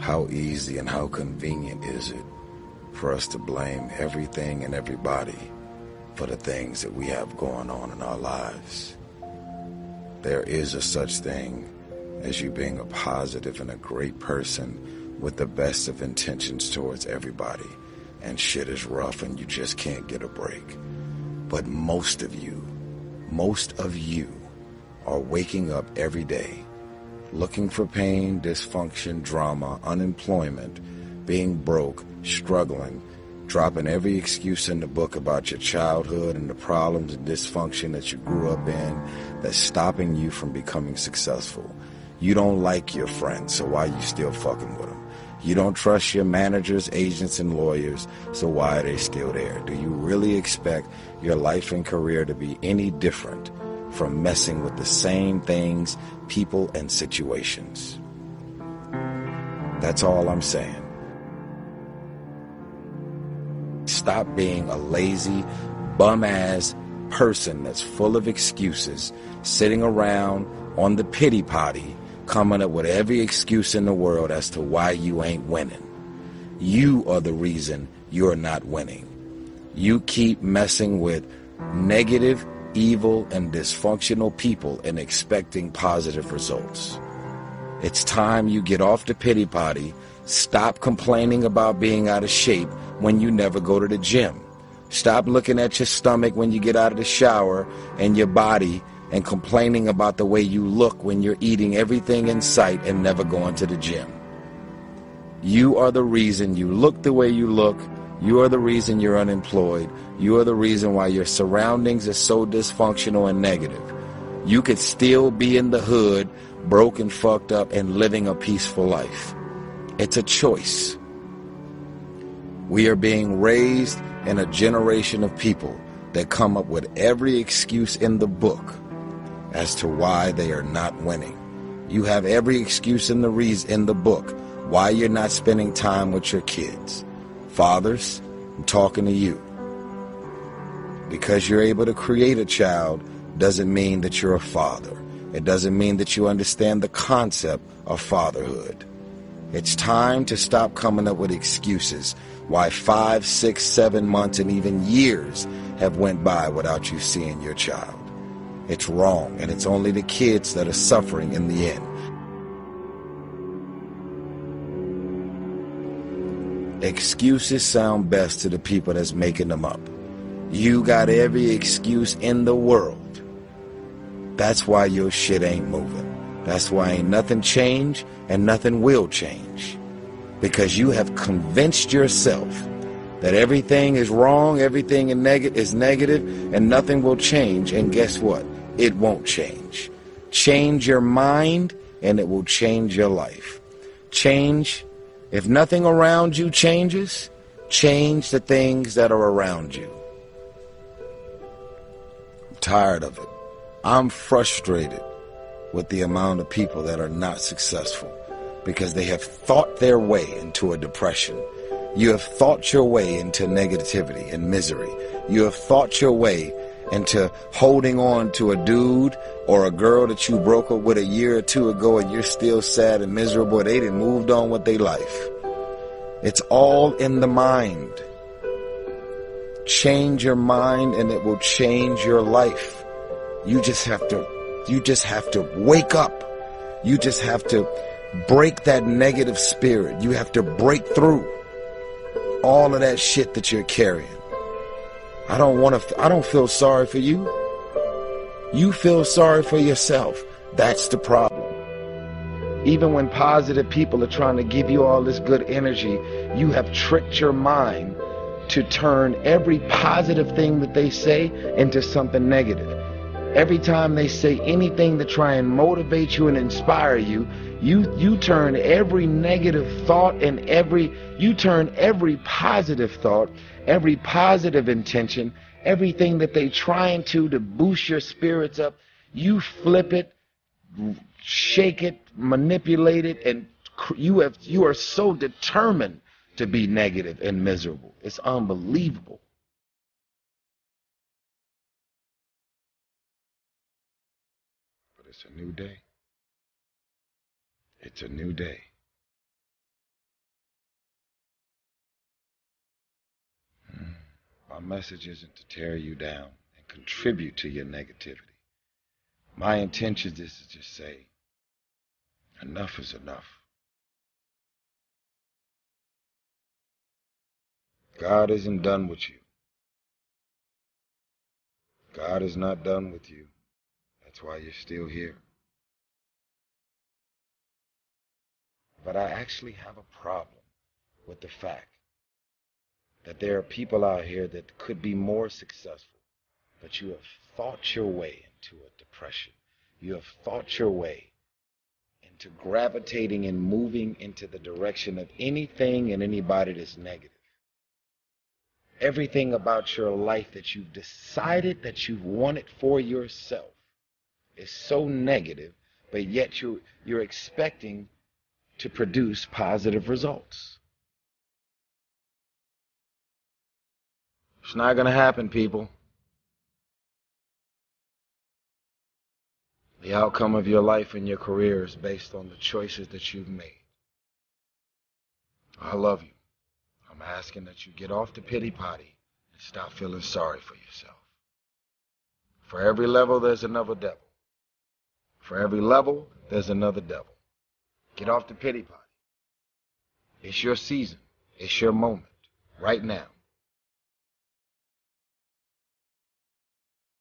How easy and how convenient is it for us to blame everything and everybody for the things that we have going on in our lives? There is a such thing as you being a positive and a great person with the best of intentions towards everybody, and shit is rough and you just can't get a break. But most of you, most of you are waking up every day looking for pain, dysfunction, drama, unemployment, being broke, struggling, dropping every excuse in the book about your childhood and the problems and dysfunction that you grew up in that's stopping you from becoming successful. You don't like your friends, so why are you still fucking with them? You don't trust your managers, agents, and lawyers, so why are they still there? Do you really expect your life and career to be any different from messing with the same things, people, and situations? That's all I'm saying. Stop being a lazy, bum ass person that's full of excuses, sitting around on the pity potty coming up with every excuse in the world as to why you ain't winning. You are the reason you're not winning. You keep messing with negative, evil, and dysfunctional people and expecting positive results. It's time you get off the pity potty, stop complaining about being out of shape when you never go to the gym. Stop looking at your stomach when you get out of the shower and your body and complaining about the way you look when you're eating everything in sight and never going to the gym. You are the reason you look the way you look. You are the reason you're unemployed. You are the reason why your surroundings are so dysfunctional and negative. You could still be in the hood, broken, fucked up, and living a peaceful life. It's a choice. We are being raised in a generation of people that come up with every excuse in the book as to why they are not winning. You have every excuse in the reason in the book why you're not spending time with your kids. Fathers, I'm talking to you. Because you're able to create a child doesn't mean that you're a father. It doesn't mean that you understand the concept of fatherhood. It's time to stop coming up with excuses why five, six, seven months, and even years have went by without you seeing your child. It's wrong, and it's only the kids that are suffering in the end. Excuses sound best to the people that's making them up. You got every excuse in the world. That's why your shit ain't moving. That's why ain't nothing changed and nothing will change. Because you have convinced yourself that everything is wrong, everything is negative, and nothing will change. And guess what? it won't change. Change your mind and it will change your life. Change, if nothing around you changes, change the things that are around you. I'm tired of it. I'm frustrated with the amount of people that are not successful because they have thought their way into a depression. You have thought your way into negativity and misery. You have thought your way into holding on to a dude or a girl that you broke up with a year or two ago and you're still sad and miserable. They didn't moved on with their life. It's all in the mind. Change your mind and it will change your life. You just have to, you just have to wake up. You just have to break that negative spirit. You have to break through all of that shit that you're carrying. I don't want to, I don't feel sorry for you. You feel sorry for yourself. That's the problem. Even when positive people are trying to give you all this good energy, you have tricked your mind to turn every positive thing that they say into something negative. Every time they say anything to try and motivate you and inspire you, you you turn every negative thought and every you turn every positive thought every positive intention, everything that they trying to to boost your spirits up, you flip it, shake it, manipulate it, and you have you are so determined to be negative and miserable. It's unbelievable. It's a new day. It's a new day. Mm. My message isn't to tear you down and contribute to your negativity. My intention is to just say, enough is enough. God isn't done with you. God is not done with you. That's why you're still here. But I actually have a problem with the fact that there are people out here that could be more successful, but you have thought your way into a depression. You have thought your way into gravitating and moving into the direction of anything and anybody that's negative. Everything about your life that you've decided that you want it for yourself is so negative, but yet you, you're expecting to produce positive results. It's not going to happen, people. The outcome of your life and your career is based on the choices that you've made. I love you. I'm asking that you get off the pity potty and stop feeling sorry for yourself. For every level, there's another devil. For every level, there's another devil. Get off the pity potty. It's your season. It's your moment. Right now.